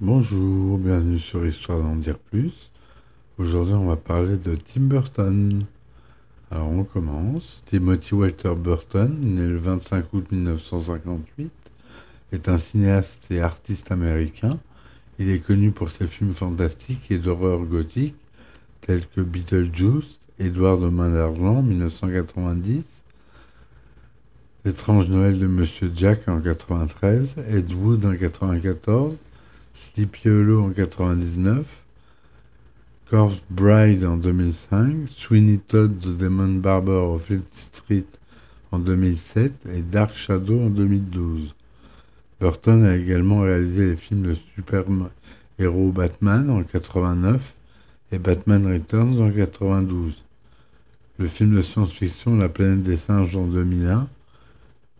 Bonjour, bienvenue sur Histoire d'en dire plus. Aujourd'hui, on va parler de Tim Burton. Alors, on commence. Timothy Walter Burton, né le 25 août 1958, est un cinéaste et artiste américain. Il est connu pour ses films fantastiques et d'horreur gothique tels que Beetlejuice, Édouard de Main d'Argent, 1990, L'étrange Noël de Monsieur Jack en 93, Ed Wood en 94, Sleepy Hollow en 99, Corpse Bride en 2005, Sweeney Todd The Demon Barber of Fleet Street en 2007 et Dark Shadow en 2012. Burton a également réalisé les films de super-héros Batman en 89 et Batman Returns en 92. Le film de science-fiction La planète des singes en 2001,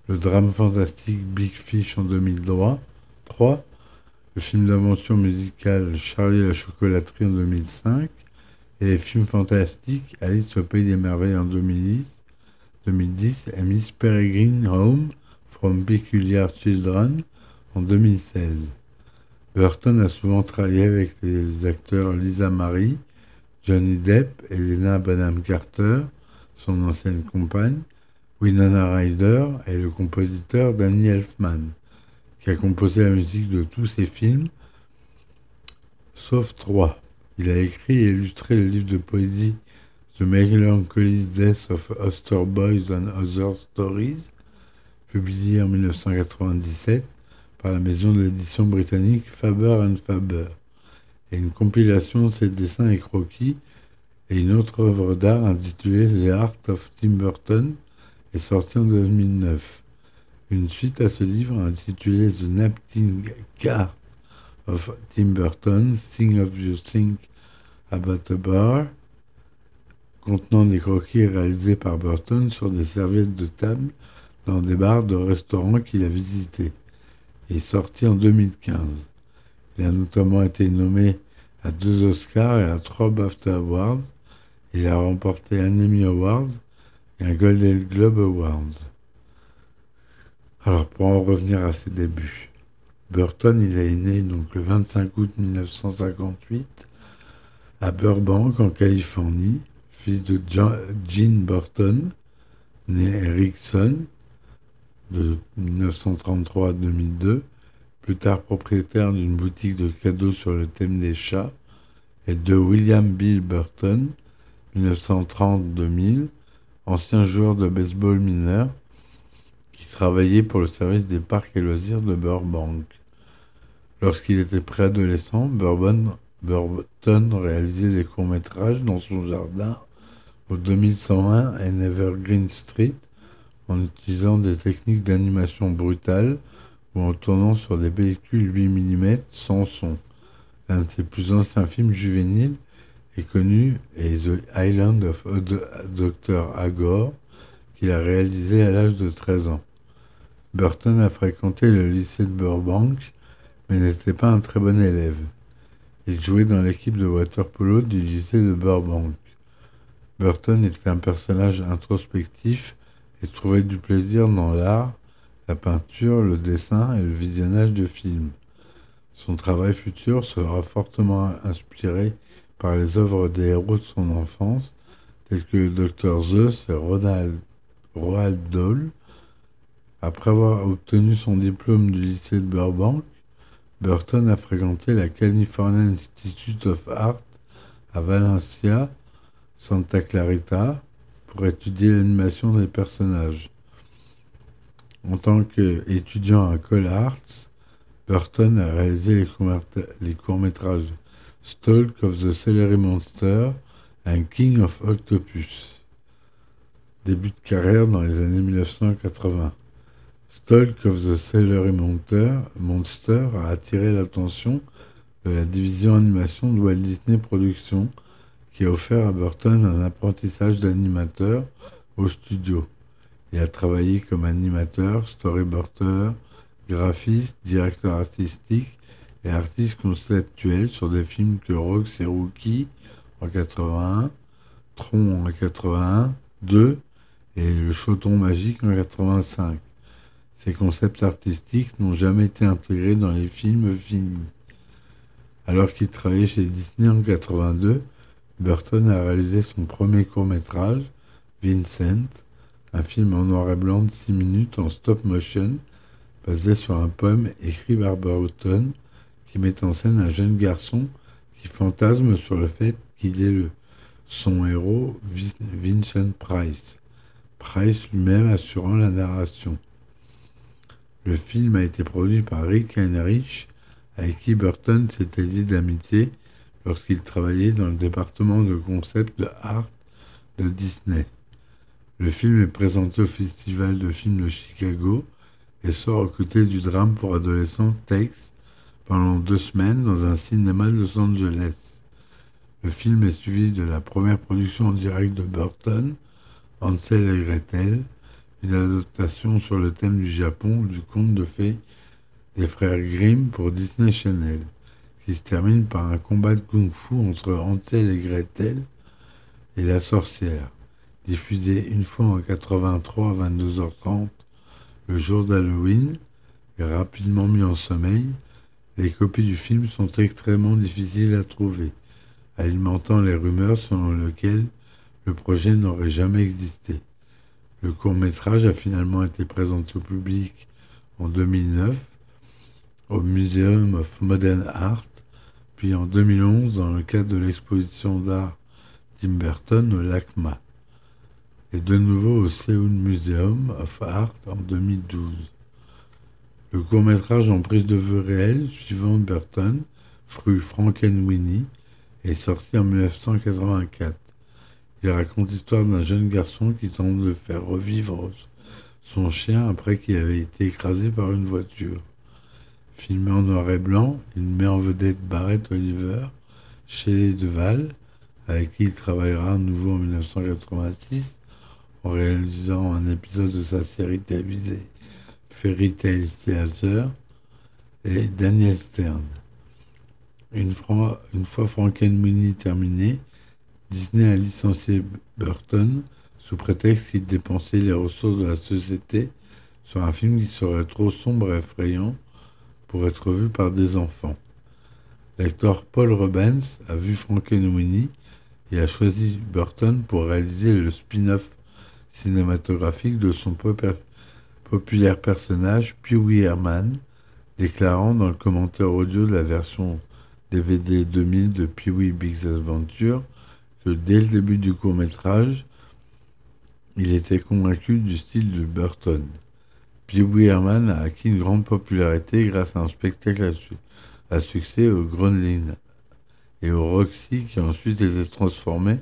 le drame fantastique Big Fish en 2003, 3, le film d'aventure musicale Charlie la chocolaterie en 2005 et les films fantastiques Alice au pays des merveilles en 2010, 2010 et Miss Peregrine Home from Peculiar Children en 2016. Burton a souvent travaillé avec les acteurs Lisa Marie, Johnny Depp, Elena Bonham Carter, son ancienne compagne, Winona Ryder et le compositeur Danny Elfman, qui a composé la musique de tous ses films, sauf trois. Il a écrit et illustré le livre de poésie The Melancholy Death of Oster Boys and Other Stories, publié en 1997 par la maison d'édition britannique Faber and Faber, et une compilation de ses dessins et croquis, et une autre œuvre d'art intitulée The Art of Tim Burton, est sortie en 2009. Une suite à ce livre intitulé The Napkin Cart of Tim Burton, Thing of You Think About a Bar, contenant des croquis réalisés par Burton sur des serviettes de table dans des bars de restaurants qu'il a visités est sorti en 2015. Il a notamment été nommé à deux Oscars et à trois BAFTA Awards. Il a remporté un Emmy Award et un Golden Globe Awards. Alors pour en revenir à ses débuts, Burton il est né donc le 25 août 1958 à Burbank en Californie, fils de Jean Burton, né Erickson, de 1933 à 2002, plus tard propriétaire d'une boutique de cadeaux sur le thème des chats, et de William Bill Burton, 1930-2000, ancien joueur de baseball mineur, qui travaillait pour le service des parcs et loisirs de Burbank. Lorsqu'il était préadolescent, Burton réalisait des courts-métrages dans son jardin au 2101 et Evergreen Street en utilisant des techniques d'animation brutale ou en tournant sur des pellicules 8 mm sans son. L'un de ses plus anciens films juvéniles est connu est The Island of Dr. Agor, qu'il a réalisé à l'âge de 13 ans. Burton a fréquenté le lycée de Burbank, mais n'était pas un très bon élève. Il jouait dans l'équipe de water-polo du lycée de Burbank. Burton était un personnage introspectif et trouvait du plaisir dans l'art, la peinture, le dessin et le visionnage de films. Son travail futur sera fortement inspiré par les œuvres des héros de son enfance, tels que le Dr Zeus et Ronald, Roald Dahl. Après avoir obtenu son diplôme du lycée de Burbank, Burton a fréquenté la California Institute of Art à Valencia, Santa Clarita, pour étudier l'animation des personnages. En tant qu'étudiant à Cole Arts, Burton a réalisé les courts-métrages Stalk of the Celery Monster and King of Octopus. Début de carrière dans les années 1980. Stalk of the Celery Monster a attiré l'attention de la division animation de Walt Disney Productions qui a offert à Burton un apprentissage d'animateur au studio. Il a travaillé comme animateur, storyboarder, graphiste, directeur artistique et artiste conceptuel sur des films que Rox et Rookie en 81, Tron en 81, 2 et Le Choton Magique en 85. Ces concepts artistiques n'ont jamais été intégrés dans les films finis. Alors qu'il travaillait chez Disney en 82, Burton a réalisé son premier court-métrage, Vincent, un film en noir et blanc de 6 minutes en stop motion, basé sur un poème écrit par Burton, qui met en scène un jeune garçon qui fantasme sur le fait qu'il est le, son héros, Vincent Price. Price lui-même assurant la narration. Le film a été produit par Rick Heinrich, avec qui Burton s'était lié d'amitié lorsqu'il travaillait dans le département de concept de art de Disney. Le film est présenté au Festival de films de Chicago et sort aux côtés du drame pour adolescents Takes pendant deux semaines dans un cinéma de Los Angeles. Le film est suivi de la première production en direct de Burton, Hansel et Gretel, une adaptation sur le thème du Japon du conte de fées des frères Grimm pour Disney Channel, qui se termine par un combat de kung-fu entre Hansel et Gretel et la sorcière, diffusé une fois en 83 à 22h30 le jour d'Halloween et rapidement mis en sommeil. Les copies du film sont extrêmement difficiles à trouver, alimentant les rumeurs selon lesquelles le projet n'aurait jamais existé. Le court métrage a finalement été présenté au public en 2009 au Museum of Modern Art, puis en 2011 dans le cadre de l'exposition d'art Tim au LACMA, et de nouveau au Seoul Museum of Art en 2012. Le court-métrage en prise de vue réelle suivant Burton, Fru Frankenweenie, est sorti en 1984. Il raconte l'histoire d'un jeune garçon qui tente de faire revivre son chien après qu'il avait été écrasé par une voiture. Filmé en noir et blanc, il met en vedette Barrett Oliver, Shelley Duval, avec qui il travaillera à nouveau en 1986 en réalisant un épisode de sa série télévisée Fairy Tale Theater et Daniel Stern. Une fois, Frankenweenie terminé, Disney a licencié Burton sous prétexte qu'il dépensait les ressources de la société sur un film qui serait trop sombre et effrayant pour être vu par des enfants. L'acteur Paul Rubens a vu Frankenweenie et a choisi Burton pour réaliser le spin-off cinématographique de son populaire personnage Pee-wee Herman, déclarant dans le commentaire audio de la version DVD 2000 de Pee-wee Big Adventure que dès le début du court métrage, il était convaincu du style de Burton. Pee-wee Herman a acquis une grande popularité grâce à un spectacle à, succès au Groenland et au Roxy qui a ensuite été transformé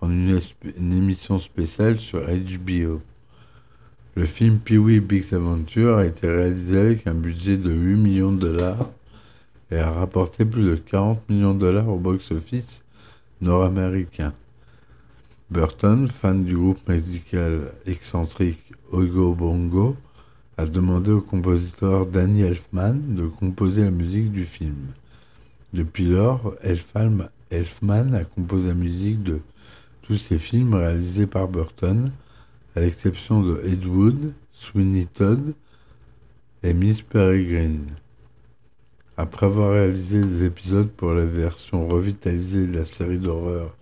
en une, émission spéciale sur HBO. Le film Pee-wee Big Adventure a été réalisé avec un budget de 8 millions de dollars et a rapporté plus de 40 millions de dollars au box-office nord-américain. Burton, fan du groupe musical excentrique Ogo Bongo, a demandé au compositeur Danny Elfman de composer la musique du film. Depuis lors, Elfman a composé la musique de tous ses films réalisés par Burton, à l'exception de Ed Wood, Sweeney Todd et Miss Peregrine. Après avoir réalisé des épisodes pour la version revitalisée de la série d'horreur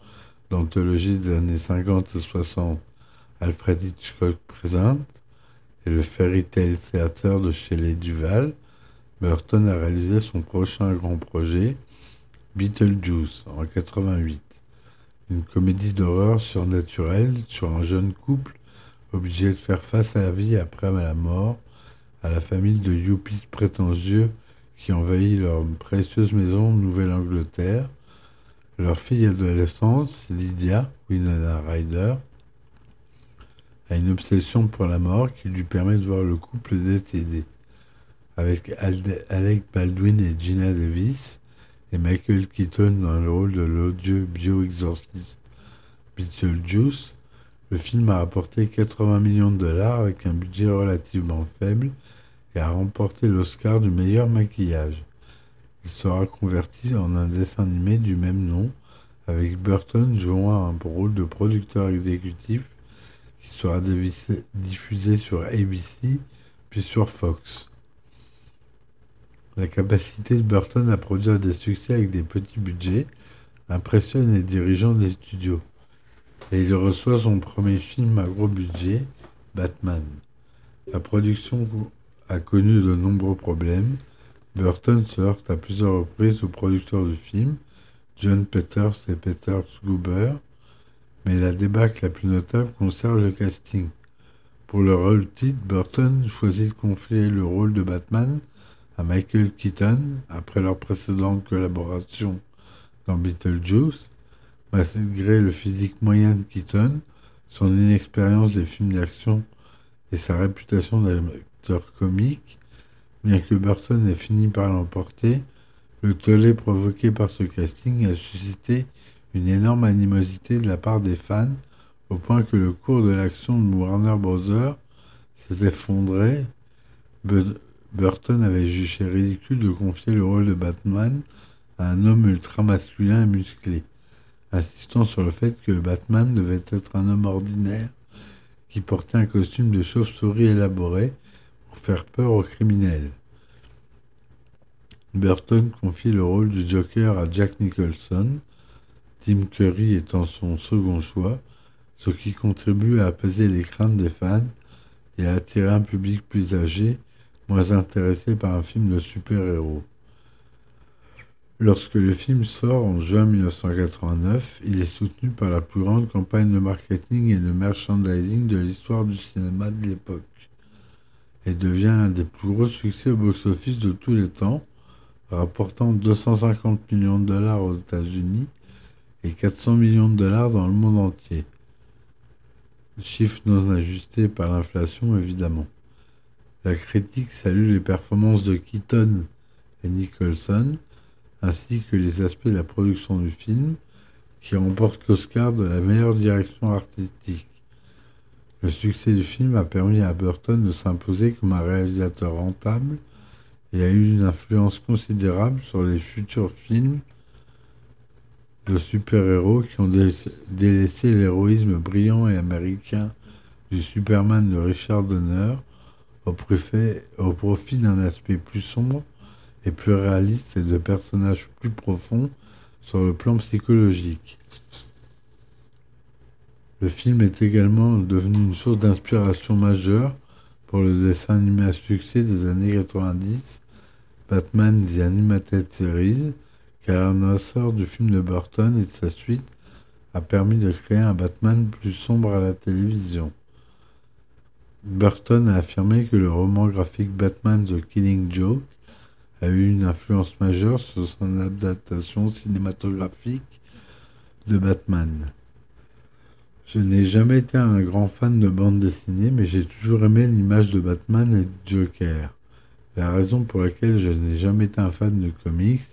d'anthologie des années 50 et 60, Alfred Hitchcock présente, et le Fairy Tale Theater de Shelley Duval, Burton a réalisé son prochain grand projet, Beetlejuice, en 88. Une comédie d'horreur surnaturelle sur un jeune couple obligé de faire face à la vie après la mort, à la famille de yuppies prétentieux qui envahit leur précieuse maison Nouvelle-Angleterre. Leur fille adolescente, Lydia Winona Ryder, a une obsession pour la mort qui lui permet de voir le couple décédé. Avec Alec Baldwin et Gina Davis et Michael Keaton dans le rôle de l'odieux bio-exorciste Beetlejuice, le film a rapporté 80 millions de dollars avec un budget relativement faible a remporté l'Oscar du meilleur maquillage. Il sera converti en un dessin animé du même nom, avec Burton jouant un rôle de producteur exécutif sera diffusé sur ABC puis sur Fox. La capacité de Burton à produire des succès avec des petits budgets impressionne les dirigeants des studios. Et il reçoit son premier film à gros budget, Batman. La production a connu de nombreux problèmes. Burton se heurte à plusieurs reprises aux producteurs du film, John Peters et Peter Schuber, mais la débâcle la plus notable concerne le casting. Pour le rôle titre, Burton choisit de confier le rôle de Batman à Michael Keaton après leur précédente collaboration dans Beetlejuice. Malgré le physique moyen de Keaton, son inexpérience des films d'action et sa réputation comique, bien que Burton ait fini par l'emporter, le tollé provoqué par ce casting a suscité une énorme animosité de la part des fans, au point que le cours de l'action de Warner Bros. s'est effondré. Burton avait jugé ridicule de confier le rôle de Batman à un homme ultra masculin et musclé, insistant sur le fait que Batman devait être un homme ordinaire qui portait un costume de chauve-souris élaboré faire peur aux criminels. Burton confie le rôle du Joker à Jack Nicholson, Tim Curry étant son second choix, ce qui contribue à apaiser les craintes des fans et à attirer un public plus âgé, moins intéressé par un film de super-héros. Lorsque le film sort en juin 1989, il est soutenu par la plus grande campagne de marketing et de merchandising de l'histoire du cinéma de l'époque et devient l'un des plus gros succès au box-office de tous les temps, rapportant 250 millions de dollars aux États-Unis et 400 millions de dollars dans le monde entier. Chiffre non ajusté par l'inflation évidemment. La critique salue les performances de Keaton et Nicholson, ainsi que les aspects de la production du film, qui remporte l'Oscar de la meilleure direction artistique. Le succès du film a permis à Burton de s'imposer comme un réalisateur rentable et a eu une influence considérable sur les futurs films de super-héros qui ont délaissé l'héroïsme brillant et américain du Superman de Richard Donner au, au profit d'un aspect plus sombre et plus réaliste et de personnages plus profonds sur le plan psychologique. Le film est également devenu une source d'inspiration majeure pour le dessin animé à succès des années 90, Batman The Animated Series, car un sort du film de Burton et de sa suite a permis de créer un Batman plus sombre à la télévision. Burton a affirmé que le roman graphique Batman The Killing Joke a eu une influence majeure sur son adaptation cinématographique de Batman. Je n'ai jamais été un grand fan de bande dessinée, mais j'ai toujours aimé l'image de Batman et de Joker. La raison pour laquelle je n'ai jamais été un fan de comics,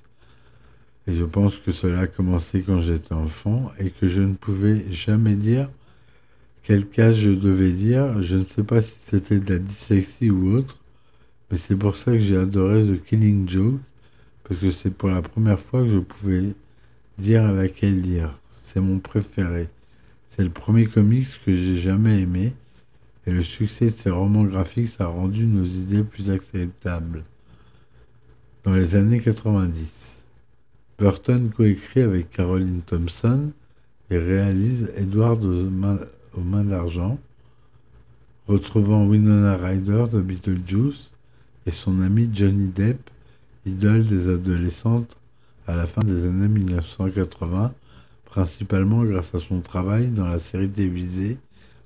et je pense que cela a commencé quand j'étais enfant, et que je ne pouvais jamais dire quel cas je devais dire, je ne sais pas si c'était de la dyslexie ou autre, mais c'est pour ça que j'ai adoré The Killing Joke, parce que c'est pour la première fois que je pouvais dire à laquelle lire. C'est mon préféré. C'est le premier comics que j'ai jamais aimé, et le succès de ces romans graphiques a rendu nos idées plus acceptables. Dans les années 90, Burton coécrit avec Caroline Thompson et réalise Edward aux mains, d'argent, retrouvant Winona Ryder de Beetlejuice et son ami Johnny Depp, idole des adolescentes à la fin des années 1980, principalement grâce à son travail dans la série télévisée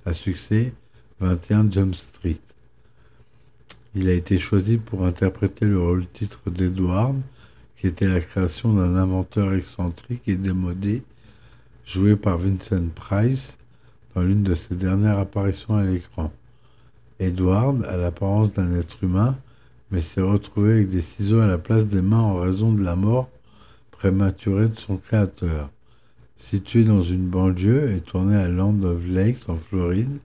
à succès 21 Jump Street. Il a été choisi pour interpréter le rôle titre d'Edward, qui était la création d'un inventeur excentrique et démodé, joué par Vincent Price dans l'une de ses dernières apparitions à l'écran. Edward a l'apparence d'un être humain, mais s'est retrouvé avec des ciseaux à la place des mains en raison de la mort prématurée de son créateur. Situé dans une banlieue et tourné à Land of Lakes en Floride,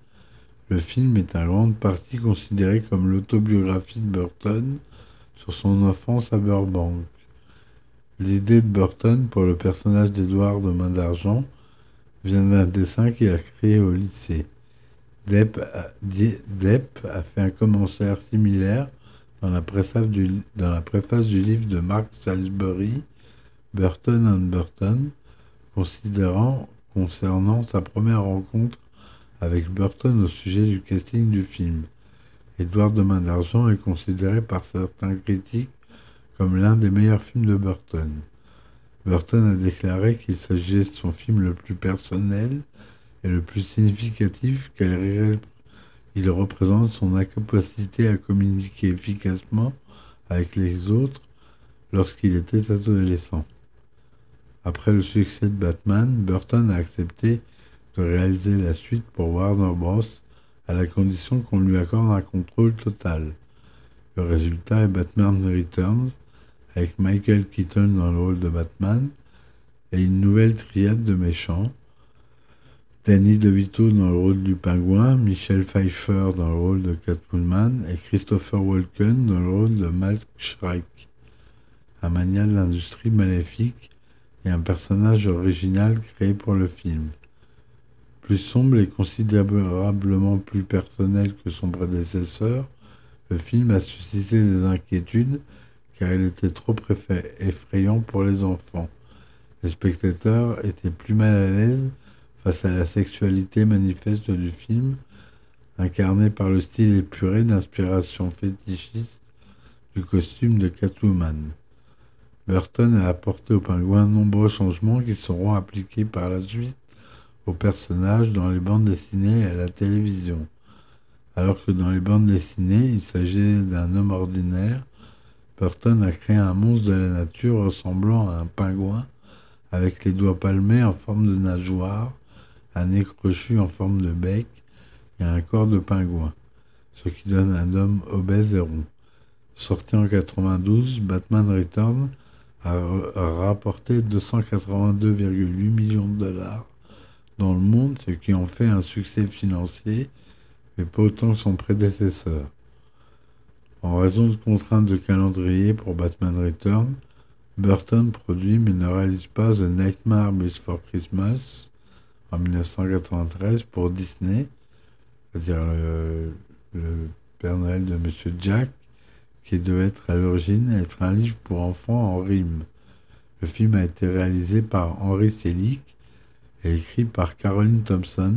le film est en grande partie considéré comme l'autobiographie de Burton sur son enfance à Burbank. L'idée de Burton pour le personnage d'Edward de Main d'Argent vient d'un dessin qu'il a créé au lycée. Depp a, fait un commentaire similaire dans la préface du livre de Mark Salisbury, Burton and Burton, considérant concernant sa première rencontre avec Burton au sujet du casting du film. Édouard de Main d'Argent est considéré par certains critiques comme l'un des meilleurs films de Burton. Burton a déclaré qu'il s'agissait de son film le plus personnel et le plus significatif car il représente son incapacité à communiquer efficacement avec les autres lorsqu'il était adolescent. Après le succès de Batman, Burton a accepté de réaliser la suite pour Warner Bros. à la condition qu'on lui accorde un contrôle total. Le résultat est Batman Returns, avec Michael Keaton dans le rôle de Batman et une nouvelle triade de méchants. Danny DeVito dans le rôle du pingouin, Michelle Pfeiffer dans le rôle de Catwoman et Christopher Walken dans le rôle de Matt Shrike. Un mania de l'industrie maléfique et un personnage original créé pour le film. Plus sombre et considérablement plus personnel que son prédécesseur, le film a suscité des inquiétudes car il était trop effrayant pour les enfants. Les spectateurs étaient plus mal à l'aise face à la sexualité manifeste du film, incarné par le style épuré d'inspiration fétichiste du costume de Catwoman. Burton a apporté au pingouin de nombreux changements qui seront appliqués par la suite aux personnages dans les bandes dessinées et à la télévision. Alors que dans les bandes dessinées, il s'agissait d'un homme ordinaire, Burton a créé un monstre de la nature ressemblant à un pingouin avec les doigts palmés en forme de nageoire, un nez crochu en forme de bec et un corps de pingouin, ce qui donne un homme obèse et rond. Sorti en 92, Batman Return a rapporté 282,8 millions de dollars dans le monde, ce qui en fait un succès financier, mais pas autant son prédécesseur. En raison de contraintes de calendrier pour Batman Return, Burton produit mais ne réalise pas The Nightmare Before Christmas en 1993 pour Disney, c'est-à-dire le, le, Père Noël de Monsieur Jack, qui devait être à l'origine être un livre pour enfants en rime. Le film a été réalisé par Henry Selick et écrit par Caroline Thompson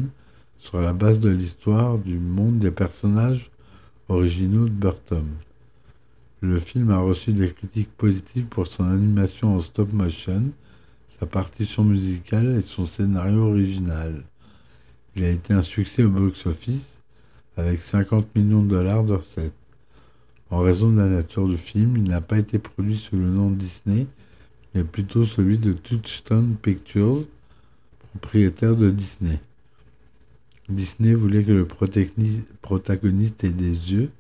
sur la base de l'histoire du monde des personnages originaux de Burton. Le film a reçu des critiques positives pour son animation en stop motion, sa partition musicale et son scénario original. Il a été un succès au box-office avec 50 millions de dollars de recettes. En raison de la nature du film, il n'a pas été produit sous le nom Disney, mais plutôt celui de Touchstone Pictures, propriétaire de Disney. Disney voulait que le protagoniste ait des yeux,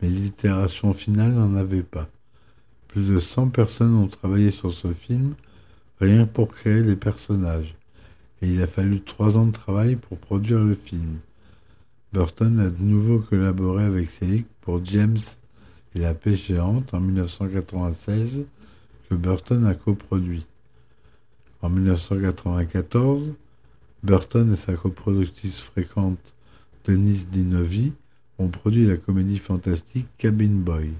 mais l'itération finale n'en avait pas. Plus de 100 personnes ont travaillé sur ce film, rien pour créer les personnages, et il a fallu trois ans de travail pour produire le film. Burton a de nouveau collaboré avec Selick pour James la pêche géante en 1996 que Burton a coproduit. En 1994, Burton et sa coproductrice fréquente Denise Dinovi ont produit la comédie fantastique Cabin Boy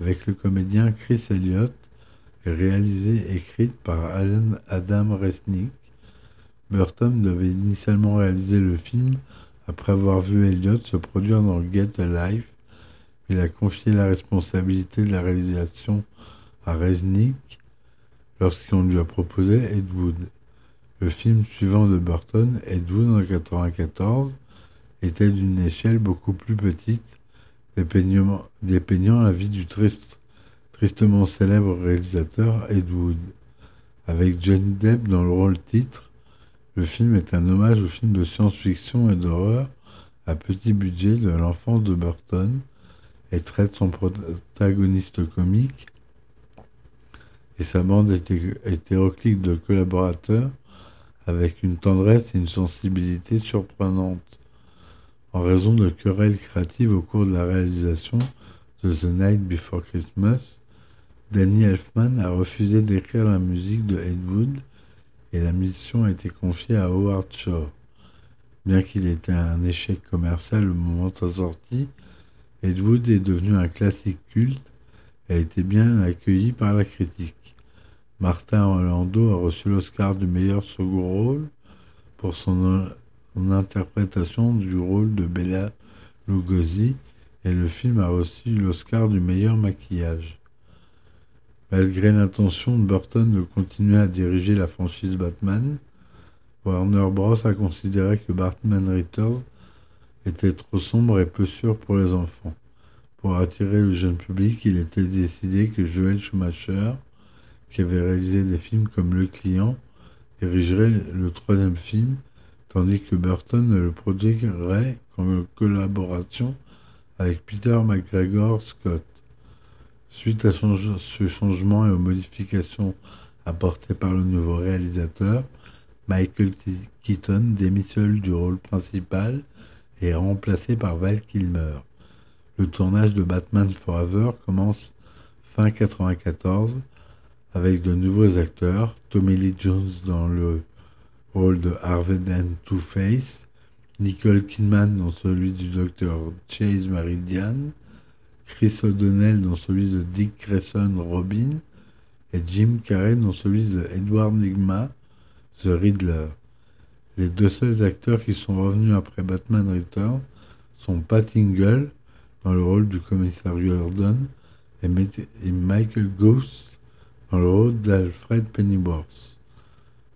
avec le comédien Chris Elliott et réalisée et écrite par Alan Adam Resnick. Burton devait initialement réaliser le film après avoir vu Elliott se produire dans Get a Life il a confié la responsabilité de la réalisation à Resnick lorsqu'on lui a proposé Ed Wood. Le film suivant de Burton, Ed Wood en 1994, était d'une échelle beaucoup plus petite, dépeignant, la vie du tristement célèbre réalisateur Ed Wood. Avec Johnny Depp dans le rôle titre, le film est un hommage au film de science-fiction et d'horreur à petit budget de l'enfance de Burton, et traite son protagoniste comique et sa bande hétéroclite de collaborateurs avec une tendresse et une sensibilité surprenantes. En raison de querelles créatives au cours de la réalisation de The Night Before Christmas, Danny Elfman a refusé d'écrire la musique de Ed et la mission a été confiée à Howard Shore. Bien qu'il ait été un échec commercial au moment de sa sortie, Ed Wood est devenu un classique culte et a été bien accueilli par la critique. Martin Orlando a reçu l'Oscar du meilleur second rôle pour son, interprétation du rôle de Bella Lugosi et le film a reçu l'Oscar du meilleur maquillage. Malgré l'intention de Burton de continuer à diriger la franchise Batman, Warner Bros. a considéré que Batman Returns était trop sombre et peu sûr pour les enfants. Pour attirer le jeune public, il était décidé que Joel Schumacher, qui avait réalisé des films comme Le Client, dirigerait le troisième film, tandis que Burton le produirait en collaboration avec Peter McGregor Scott. Suite à ce changement et aux modifications apportées par le nouveau réalisateur, Michael Keaton démissionne du rôle principal remplacé par Val Kilmer. Le tournage de Batman Forever commence fin 1994 avec de nouveaux acteurs, Tommy Lee Jones dans le rôle de Harvey Dent Two-Face, Nicole Kidman dans celui du docteur Chase Meridian, Chris O'Donnell dans celui de Dick Grayson Robin et Jim Carrey dans celui de Edward Nigma The Riddler. Les deux seuls acteurs qui sont revenus après Batman Return sont Pat Ingle dans le rôle du commissaire Gordon et, Michael Goose dans le rôle d'Alfred Pennyworth.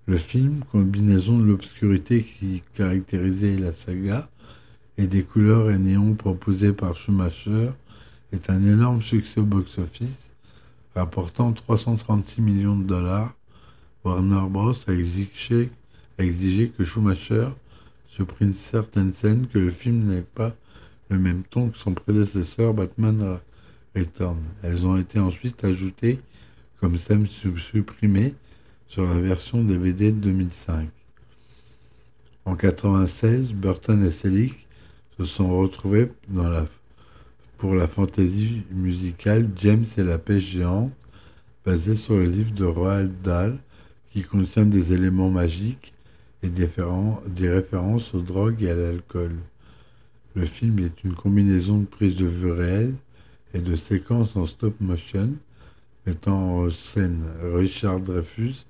Le film, combinaison de l'obscurité qui caractérisait la saga et des couleurs et néons proposés par Schumacher, est un énorme succès au box-office, rapportant 336 millions de dollars. Warner Bros. a exigé, que Schumacher supprime certaines scènes, que le film n'ait pas le même ton que son prédécesseur Batman Return. Elles ont été ensuite ajoutées comme scènes supprimées sur la version DVD de 2005. En 1996, Burton et Selick se sont retrouvés dans la pour la fantaisie musicale James et la pêche géante, basée sur le livre de Roald Dahl, qui contient des éléments magiques et des références aux drogues et à l'alcool. Le film est une combinaison de prises de vue réelles et de séquences en stop motion, mettant en scène Richard Dreyfus,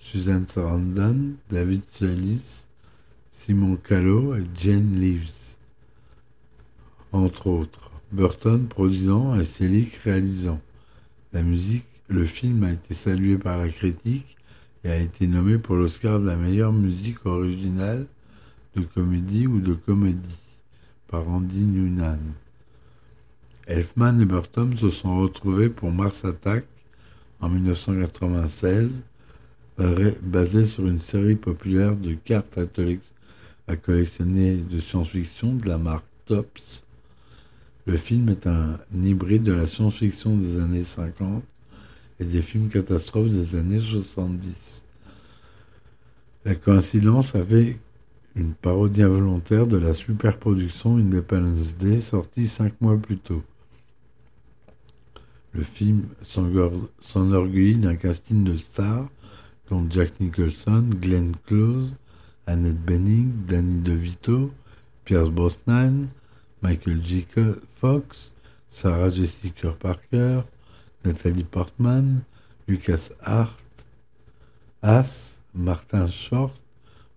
Susan Sarandon, David Solis, Simon Callow et Jane Leaves, entre autres. Burton produisant et Selick réalisant. La musique, le film a été salué par la critique et a été nommé pour l'Oscar de la meilleure musique originale de comédie ou de comédie par Andy Newman. Elfman et Burton se sont retrouvés pour Mars Attack en 1996, basé sur une série populaire de cartes à collectionner de science-fiction de la marque Tops le film est un hybride de la science-fiction des années 50 des films catastrophes des années 70. La coïncidence avait une parodie involontaire de la superproduction Independence Day sortie cinq mois plus tôt. Le film s'enorgueillit d'un casting de stars dont Jack Nicholson, Glenn Close, Annette Bening, Danny DeVito, Pierce Brosnan, Michael J. Fox, Sarah Jessica Parker, Nathalie Portman, Lucas Hart, Haas, Martin Short,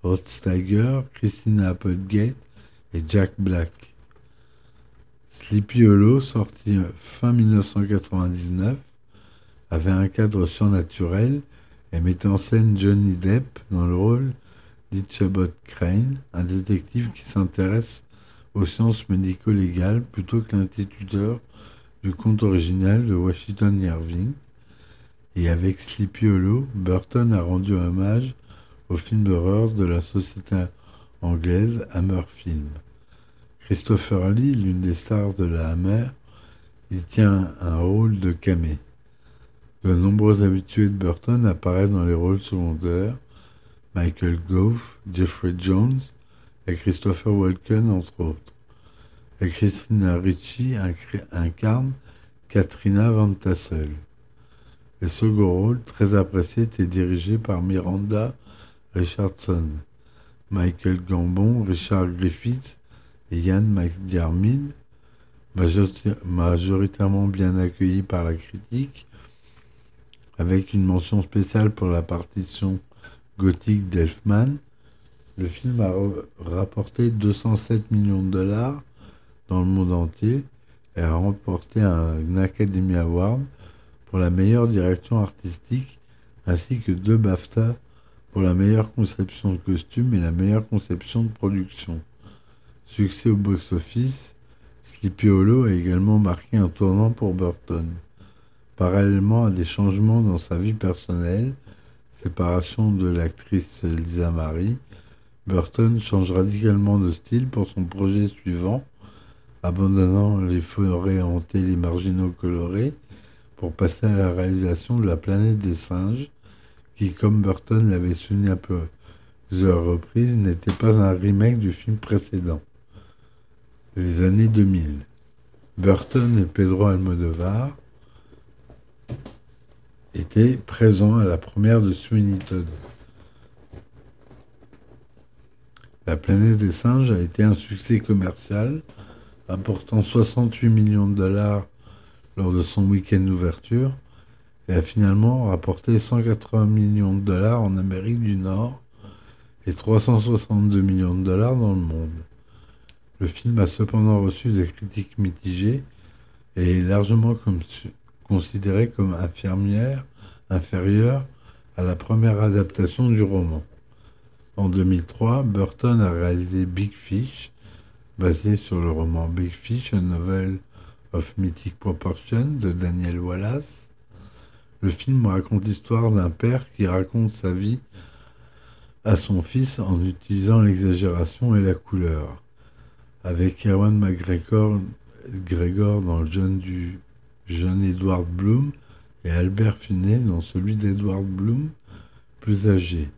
Rod Steiger, Christina Applegate et Jack Black. Sleepy Hollow, sorti fin 1999, avait un cadre surnaturel et mettait en scène Johnny Depp dans le rôle d'Ichabod Crane, un détective qui s'intéresse aux sciences médico-légales plutôt que l'instituteur du conte original de Washington Irving. Et avec Sleepy Hollow, Burton a rendu hommage au film d'horreur de la société anglaise Hammer Film. Christopher Lee, l'une des stars de la Hammer, y tient un rôle de camé. De nombreux habitués de Burton apparaissent dans les rôles secondaires, Michael Gove, Jeffrey Jones, et Christopher Walken, entre autres. Et Christina Ricci incarne Katrina Van Tassel. Le second rôle, très apprécié, était dirigé par Miranda Richardson, Michael Gambon, Richard Griffiths et Ian McDiarmid. majoritairement bien accueilli par la critique, avec une mention spéciale pour la partition gothique d'Elfman. Le film a rapporté 207 millions de dollars dans le monde entier et a remporté un Academy Award pour la meilleure direction artistique ainsi que deux BAFTA pour la meilleure conception de costume et la meilleure conception de production. Succès au box-office, Sleepy Hollow a également marqué un tournant pour Burton. Parallèlement à des changements dans sa vie personnelle, séparation de l'actrice Lisa Marie, Burton change radicalement de style pour son projet suivant, abandonnant les forêts hantées, les marginaux colorés, pour passer à la réalisation de La planète des singes, qui, comme Burton l'avait souligné à plusieurs reprises, n'était pas un remake du film précédent. Les années 2000. Burton et Pedro Almodovar étaient présents à la première de Todd. La planète des singes a été un succès commercial, apportant 68 millions de dollars lors de son week-end d'ouverture et a finalement rapporté 180 millions de dollars en Amérique du Nord et 362 millions de dollars dans le monde. Le film a cependant reçu des critiques mitigées et est largement considéré comme infirmière inférieure à la première adaptation du roman. En 2003, Burton a réalisé Big Fish, basé sur le roman Big Fish, une nouvelle of Mythic Proportion de Daniel Wallace. Le film raconte l'histoire d'un père qui raconte sa vie à son fils en utilisant l'exagération et la couleur. Avec Erwan McGregor Gregor dans le jeune Edward Bloom et Albert Finney dans celui d'Edward Bloom, plus âgé.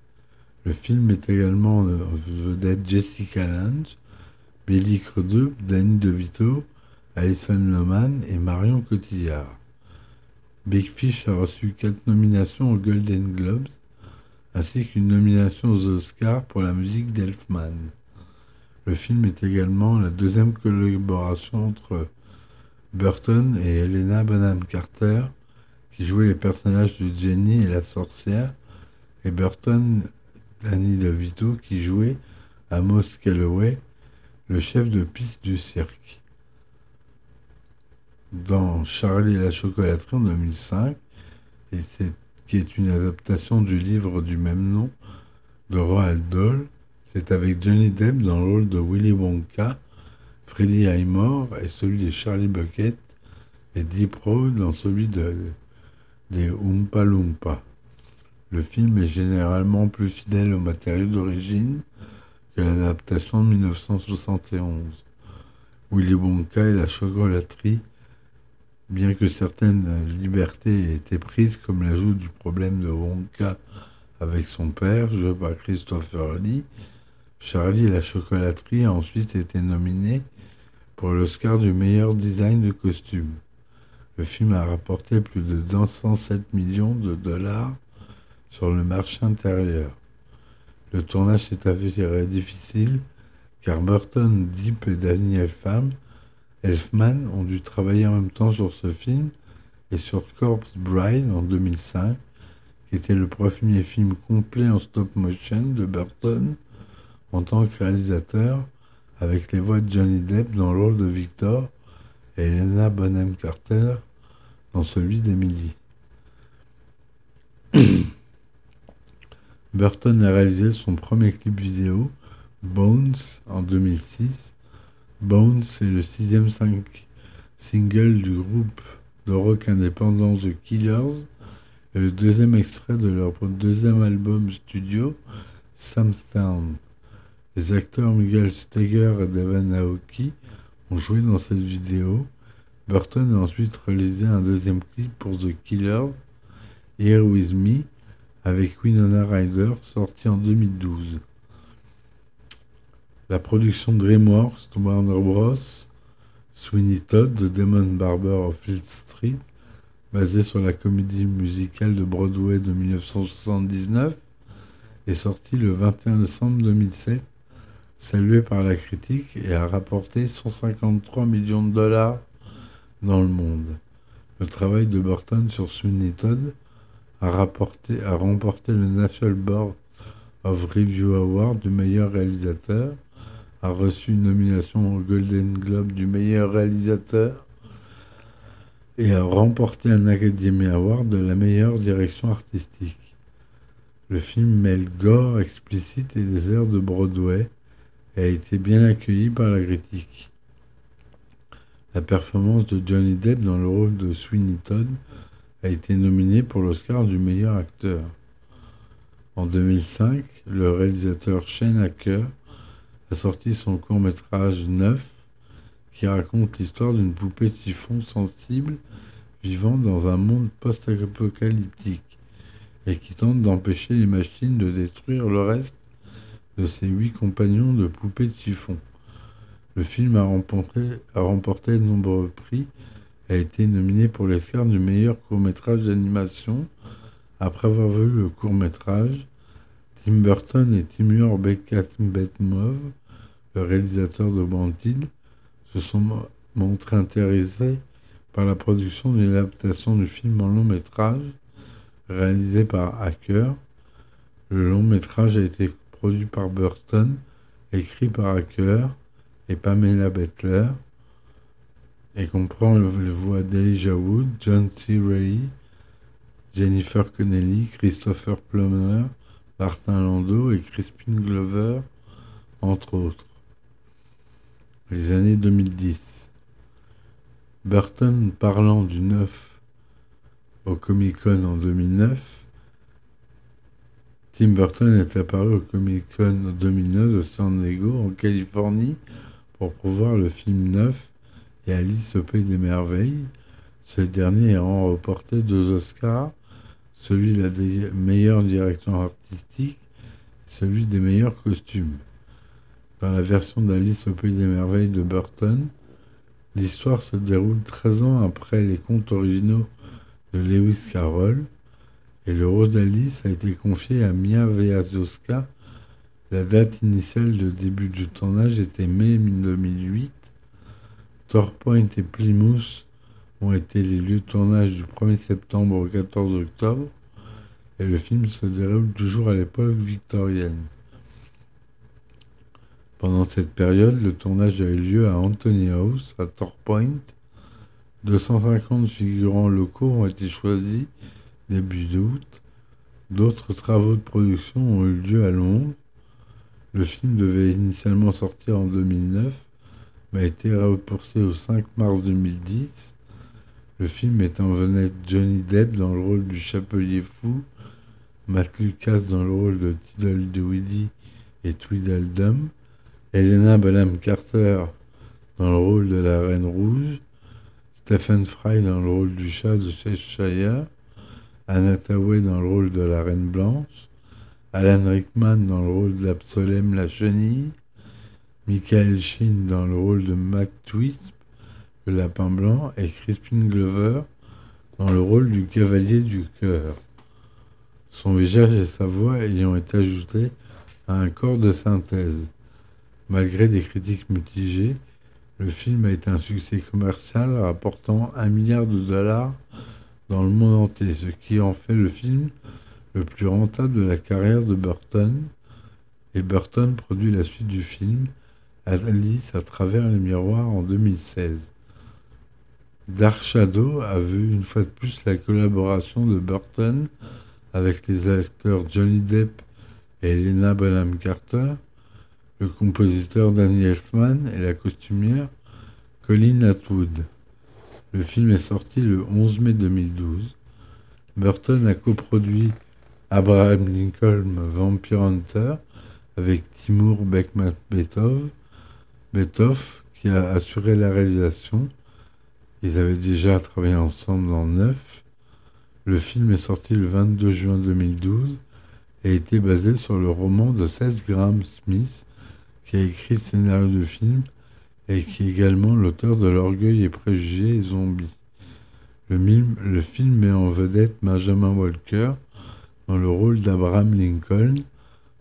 Le film est également vedette Jessica Lange, Billy Crudup, Danny DeVito, Alison Lohman et Marion Cotillard. Big Fish a reçu quatre nominations aux Golden Globes, ainsi qu'une nomination aux Oscars pour la musique d'Elfman. Le film est également la deuxième collaboration entre Burton et Helena Bonham Carter, qui jouait les personnages de Jenny et la sorcière, et Burton Danny DeVito, qui jouait Amos Calloway, le chef de piste du cirque dans Charlie et la chocolaterie en 2005, et c'est, qui est une adaptation du livre du même nom de Roald Dahl. C'est avec Johnny Depp dans le rôle de Willy Wonka, Freddie Highmore et celui de Charlie Bucket, et Deep Road dans celui de, des Oompa Loompa. Le film est généralement plus fidèle au matériau d'origine l'adaptation de 1971. Willy Wonka et la chocolaterie Bien que certaines libertés aient été prises, comme l'ajout du problème de Wonka avec son père, joué par Christopher Lee, Charlie et la chocolaterie a ensuite été nominé pour l'Oscar du meilleur design de costume. Le film a rapporté plus de 207 millions de dollars sur le marché intérieur. Le tournage s'est avéré difficile car Burton, Deep et Pham Elfman ont dû travailler en même temps sur ce film et sur Corpse Bride en 2005, qui était le premier film complet en stop motion de Burton en tant que réalisateur, avec les voix de Johnny Depp dans le rôle de Victor et Elena Bonham Carter dans celui d'Emily. Burton a réalisé son premier clip vidéo, Bones, en 2006, Bones est le sixième single du groupe de rock indépendant The Killers et le deuxième extrait de leur deuxième album studio, Samstown. Les acteurs Miguel Steger et Devin Aoki ont joué dans cette vidéo. Burton a ensuite réalisé un deuxième clip pour The Killers, Here With Me, avec Winona Ryder, sorti en 2012 la production DreamWorks Warner Bros. Sweeney Todd, The Demon Barber of Fleet Street, basée sur la comédie musicale de Broadway de 1979, est sorti le 21 décembre 2007, salué par la critique et a rapporté 153 millions de dollars dans le monde. Le travail de Burton sur Sweeney Todd a, remporté le National Board of Review Award du meilleur réalisateur, a reçu une nomination au Golden Globe du meilleur réalisateur et a remporté un Academy Award de la meilleure direction artistique. Le film mêle gore explicite et des airs de Broadway et a été bien accueilli par la critique. La performance de Johnny Depp dans le rôle de Sweeney Todd a été nominée pour l'Oscar du meilleur acteur. En 2005, le réalisateur Shane Hacker a sorti son court-métrage Neuf qui raconte l'histoire d'une poupée typhon sensible vivant dans un monde post-apocalyptique et qui tente d'empêcher les machines de détruire le reste de ses huit compagnons de poupée typhon. Le film a remporté, de nombreux prix a été nominé pour l'Oscar du meilleur court-métrage d'animation après avoir vu le court-métrage Tim Burton et Timur Bekmambetov le réalisateur de Bandit, se sont montrés intéressés par la production d'une adaptation du film en long métrage réalisé par Hacker. Le long métrage a été produit par Burton, écrit par Hacker et Pamela Bettler et comprend les voix d'Elijah Wood, John C. Reilly, Jennifer Connelly, Christopher Plummer, Martin Landau et Crispin Glover, entre autres les années 2010. Burton parlant du 9 au Comic Con en 2009. Tim Burton est apparu au Comic Con en 2009 de San Diego, en Californie, pour promouvoir le film 9 Alice au Pays des Merveilles. Ce dernier ayant remporté deux Oscars, celui de la meilleure direction artistique et celui des meilleurs costumes. Dans la version d'Alice au Pays des Merveilles de Burton, l'histoire se déroule 13 ans après les contes originaux de Lewis Carroll et le rôle d'Alice a été confié à Mia Wasikowska. La date initiale de début du tournage était mai 2008. Torpoint et Plymouth ont été les lieux de tournage du 1er septembre au 14 octobre et le film se déroule toujours à l'époque victorienne. Pendant cette période, le tournage a eu lieu à Anthony House, à Torpoint. 250 figurants locaux ont été choisis début août. D'autres travaux de production ont eu lieu à Londres. Le film devait initialement sortir en 2009, mais a été reporté au 5 mars 2010. Le film est en vedette Johnny Depp dans le rôle du chapelier fou, Matt Lucas dans le rôle de Tweedledee et Tweedledum, Elena Bonham Carter dans le rôle de la Reine Rouge, Stephen Fry dans le rôle du chat de Cheshire, Anna dans le rôle de la Reine Blanche, Alan Rickman dans le rôle d'Absolem la Chenille, Michael Sheen dans le rôle de Mac Twisp, le Lapin Blanc, et Crispin Glover dans le rôle du Cavalier du Cœur. Son visage et sa voix ayant été ajoutés à un corps de synthèse. Malgré des critiques mitigées, le film a été un succès commercial rapportant un milliard de dollars dans le monde entier, ce qui en fait le film le plus rentable de la carrière de Burton. Et Burton produit la suite du film, Alice à travers les miroirs en 2016. Dark Shadow a vu une fois de plus la collaboration de Burton avec les acteurs Johnny Depp et Elena Bonham Carter le compositeur Danny Elfman et la costumière Colleen Atwood. Le film est sorti le 11 mai 2012. Burton a coproduit Abraham Lincoln Vampire Hunter avec Timur Bekmambetov, Betov, qui a assuré la réalisation. Ils avaient déjà travaillé ensemble dans Neuf. Le film est sorti le 22 juin 2012 et été basé sur le roman de 16 Graham Smith qui a écrit le scénario du film et qui est également l'auteur de L'Orgueil et Préjugés et Zombies. Le, le, film met en vedette Benjamin Walker dans le rôle d'Abraham Lincoln,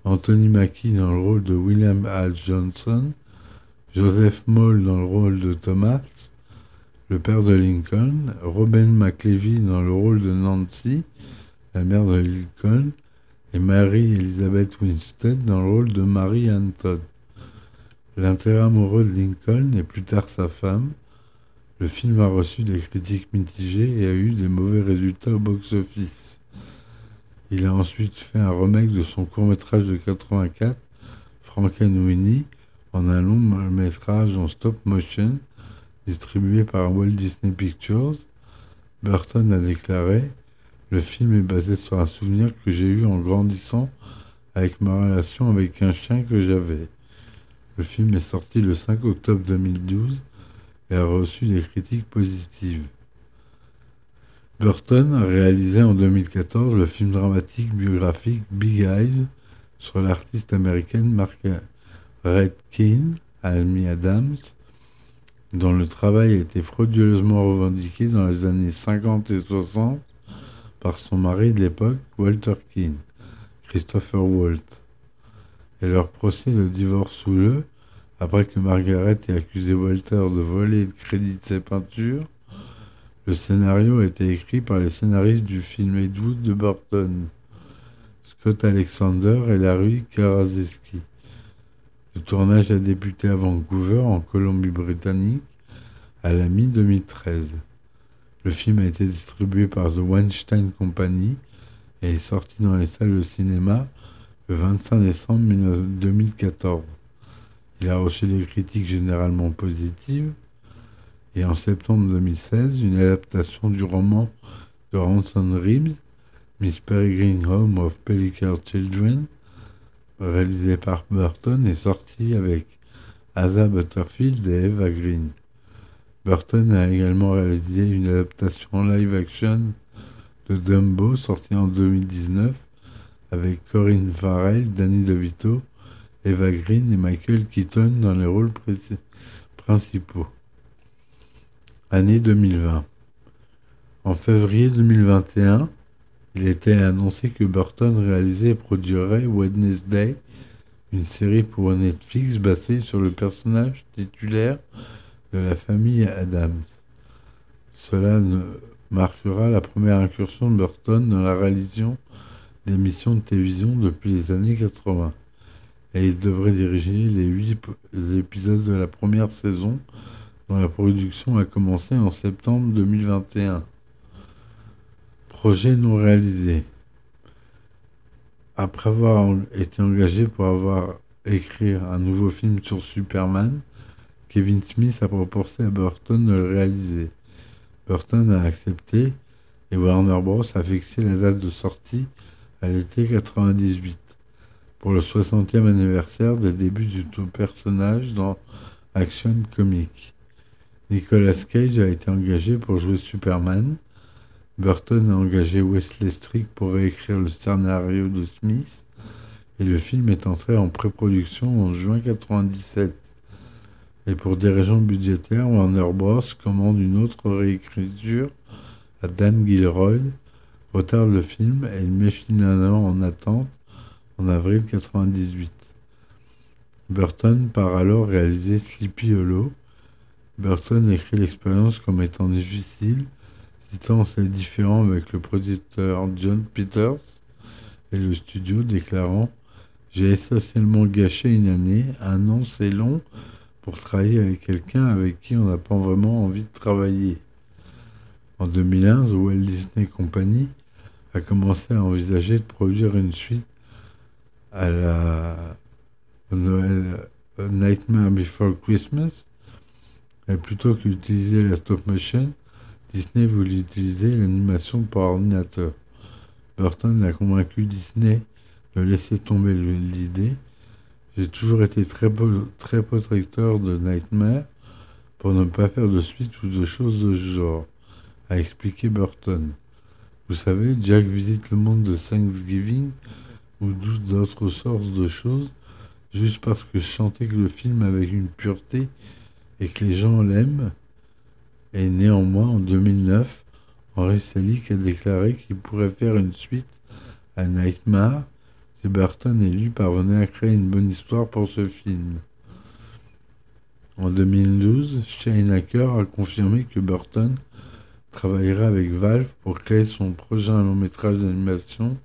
Anthony Mackie dans le rôle de William Hall Johnson, Joseph Moll dans le rôle de Thomas. le père de Lincoln, Robin McLevy dans le rôle de Nancy, la mère de Lincoln, et Mary Elizabeth Winstead dans le rôle de Mary Ann Todd. L'intérêt amoureux de Lincoln et plus tard sa femme, le film a reçu des critiques mitigées et a eu des mauvais résultats au box-office. Il a ensuite fait un remake de son court-métrage de 84, Frankenweenie, en un long métrage en stop motion distribué par Walt Disney Pictures. Burton a déclaré Le film est basé sur un souvenir que j'ai eu en grandissant avec ma relation avec un chien que j'avais. Le film est sorti le 5 octobre 2012 et a reçu des critiques positives. Burton a réalisé en 2014 le film dramatique biographique Big Eyes sur l'artiste américaine Margaret Keane, Amy Adams, dont le travail a été frauduleusement revendiqué dans les années 50 et 60 par son mari de l'époque, Walter Keane, Christopher Walt. Et leur procès de divorce le après que Margaret ait accusé Walter de voler le crédit de ses peintures, le scénario a été écrit par les scénaristes du film Ed Wood de Burton, Scott Alexander et Larry Karazeski. Le tournage a débuté à Vancouver, en Colombie-Britannique, à la mi-2013. Le film a été distribué par The Weinstein Company et est sorti dans les salles de cinéma le 25 décembre 2014. Il a reçu des critiques généralement positives. Et en septembre 2016, une adaptation du roman de Ransom Reeves, Miss Peregrine Home of Pellicer Children, réalisé par Burton, est sortie avec Asa Butterfield et Eva Green. Burton a également réalisé une adaptation en live action de Dumbo sortie en 2019 avec Corinne Farrell, Danny DeVito Eva Green et Michael Keaton dans les rôles principaux. Année 2020. En février 2021, il était annoncé que Burton réalisait et produirait Wednesday, une série pour Netflix basée sur le personnage titulaire de la famille Adams. Cela marquera la première incursion de Burton dans la réalisation d'émissions de télévision depuis les années 80 et il devrait diriger les huit épisodes de la première saison dont la production a commencé en septembre 2021. Projet non réalisé. Après avoir été engagé pour avoir écrit un nouveau film sur Superman, Kevin Smith a proposé à Burton de le réaliser. Burton a accepté et Warner Bros. a fixé la date de sortie à l'été 98 pour le 60e anniversaire des débuts du tout personnage dans Action Comics. Nicolas Cage a été engagé pour jouer Superman. Burton a engagé Wesley Strick pour réécrire le scénario de Smith. Et le film est entré en pré-production en juin 1997. Et pour des raisons budgétaires, Warner Bros. commande une autre réécriture à Dan Gilroy, retarde le film et le met finalement en attente en avril 1998. Burton part alors réaliser Sleepy Hollow. Burton écrit l'expérience comme étant difficile, citant ses différends avec le producteur John Peters et le studio déclarant J'ai essentiellement gâché une année, un an c'est long pour travailler avec quelqu'un avec qui on n'a pas vraiment envie de travailler. En 2001, The Walt Disney Company a commencé à envisager de produire une suite à la Noël Nightmare Before Christmas. Et plutôt qu'utiliser la stop motion, Disney voulait utiliser l'animation par ordinateur. Burton a convaincu Disney de laisser tomber l'idée. J'ai toujours été très, très protecteur de Nightmare pour ne pas faire de suite ou de choses de ce genre, a expliqué Burton. Vous savez, Jack visite le monde de Thanksgiving ou d'autres sortes de choses, juste parce que je chantais que le film avec une pureté et que les gens l'aiment. Et néanmoins, en 2009, Henry Selick a déclaré qu'il pourrait faire une suite à Nightmare si Burton et lui parvenaient à créer une bonne histoire pour ce film. En 2012, Shane Hacker a confirmé que Burton travaillera avec Valve pour créer son prochain long métrage d'animation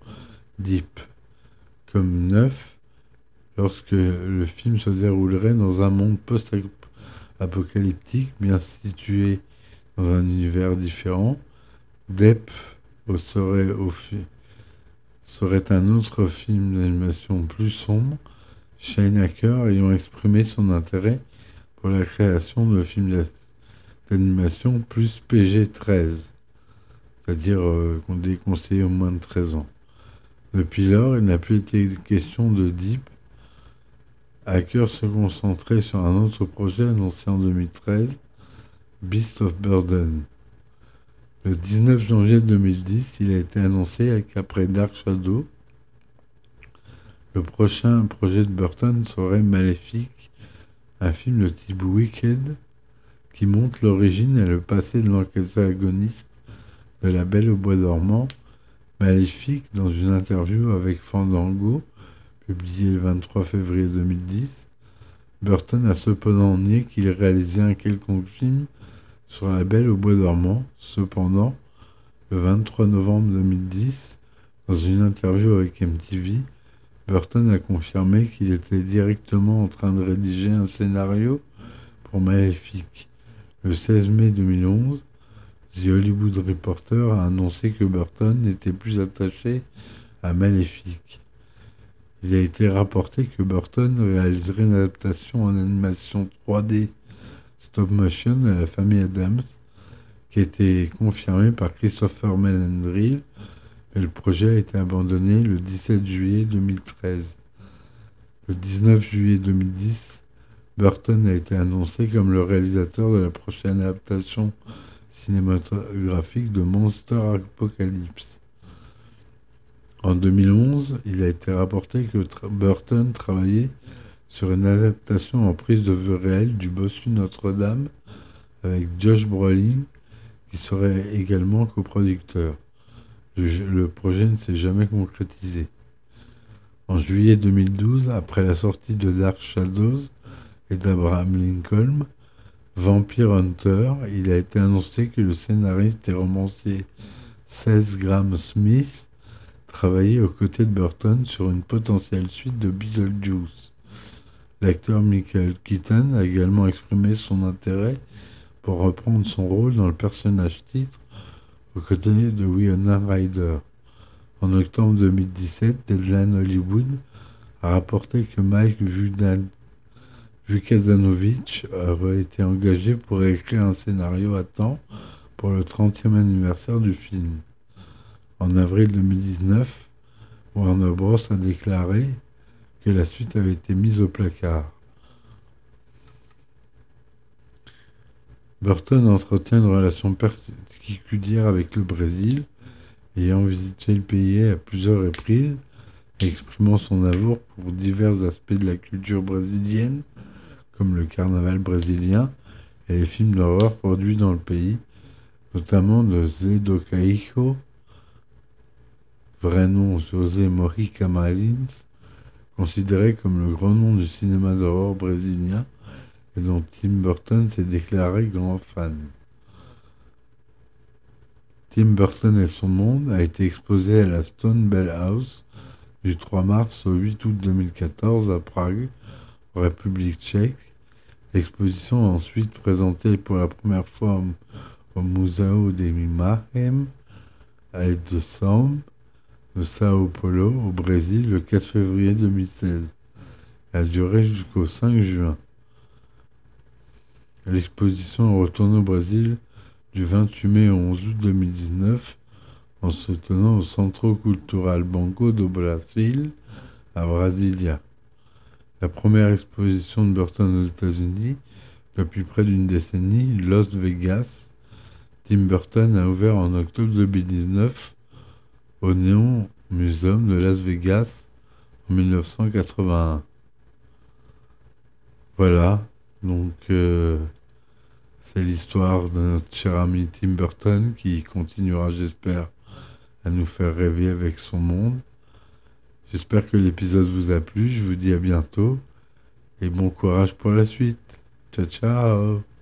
Deep, comme neuf, lorsque le film se déroulerait dans un monde post-apocalyptique bien situé dans un univers différent. Deep serait, un autre film d'animation plus sombre, Shane Hacker ayant exprimé son intérêt pour la création de films d'animation plus PG-13, c'est-à-dire euh, qu'on déconseille au moins de 13 ans. Depuis lors, il n'a plus été question de Deep. Hacker se concentrait sur un autre projet annoncé en 2013, Beast of Burden. Le 19 janvier 2010, il a été annoncé qu'après Dark Shadow, le prochain projet de Burton serait Maléfique, un film de type Wicked qui montre l'origine et le passé de l'antagoniste de La Belle au Bois dormant. Maléfique, dans une interview avec Fandango, publiée le 23 février 2010, Burton a cependant nié qu'il réalisait un quelconque film sur la Belle au Bois dormant. Cependant, le 23 novembre 2010, dans une interview avec MTV, Burton a confirmé qu'il était directement en train de rédiger un scénario pour Maléfique. Le 16 mai 2011, The Hollywood Reporter a annoncé que Burton n'était plus attaché à Maléfique. Il a été rapporté que Burton réaliserait une adaptation en animation 3D stop motion de la famille Adams, qui a été confirmée par Christopher Melandrill, et le projet a été abandonné le 17 juillet 2013. Le 19 juillet 2010, Burton a été annoncé comme le réalisateur de la prochaine adaptation cinématographique de Monster Apocalypse. En 2011, il a été rapporté que Burton travaillait sur une adaptation en prise de vue réelle du bossu Notre-Dame avec Josh Brolin qui serait également coproducteur. Le, projet ne s'est jamais concrétisé. En juillet 2012, après la sortie de Dark Shadows et d'Abraham Lincoln, Vampire Hunter, il a été annoncé que le scénariste et romancier 16 Graham Smith travaillait aux côtés de Burton sur une potentielle suite de Beetlejuice. L'acteur Michael Keaton a également exprimé son intérêt pour reprendre son rôle dans le personnage titre aux côtés de Winona Ryder. En octobre 2017, Deadline Hollywood a rapporté que Mike Vukadanovic aurait été engagé pour écrire un scénario à temps pour le 30e anniversaire du film. En avril 2019, Warner Bros. a déclaré que la suite avait été mise au placard. Burton entretient une relation particulière avec le Brésil, ayant visité le pays à plusieurs reprises, exprimant son amour pour divers aspects de la culture brésilienne, comme le carnaval brésilien et les films d'horreur produits dans le pays, notamment de Zé do vrai nom José Morica Marins, considéré comme le grand nom du cinéma d'horreur brésilien et dont Tim Burton s'est déclaré grand fan. Tim Burton et son monde a été exposé à la Stone Bell House du 3 mars au 8 août 2014 à Prague, République tchèque. L'exposition a ensuite présenté pour la première fois au, Museo de Mimahem à de de Sao Paulo, au Brésil, le 4 février 2016. Elle a duré jusqu'au 5 juin. L'exposition est retournée au Brésil du 28 mai au 11 août 2019 en se tenant au Centro Cultural Banco do Brasil à Brasilia la première exposition de Burton aux États-Unis depuis près d'une décennie, Las Vegas. Tim Burton a ouvert en octobre 2019 au Neon Museum de Las Vegas en 1981. Voilà, donc euh, c'est l'histoire de notre cher ami Tim Burton qui continuera, j'espère, à nous faire rêver avec son monde. J'espère que l'épisode vous a plu. Je vous dis à bientôt et bon courage pour la suite. Ciao, ciao.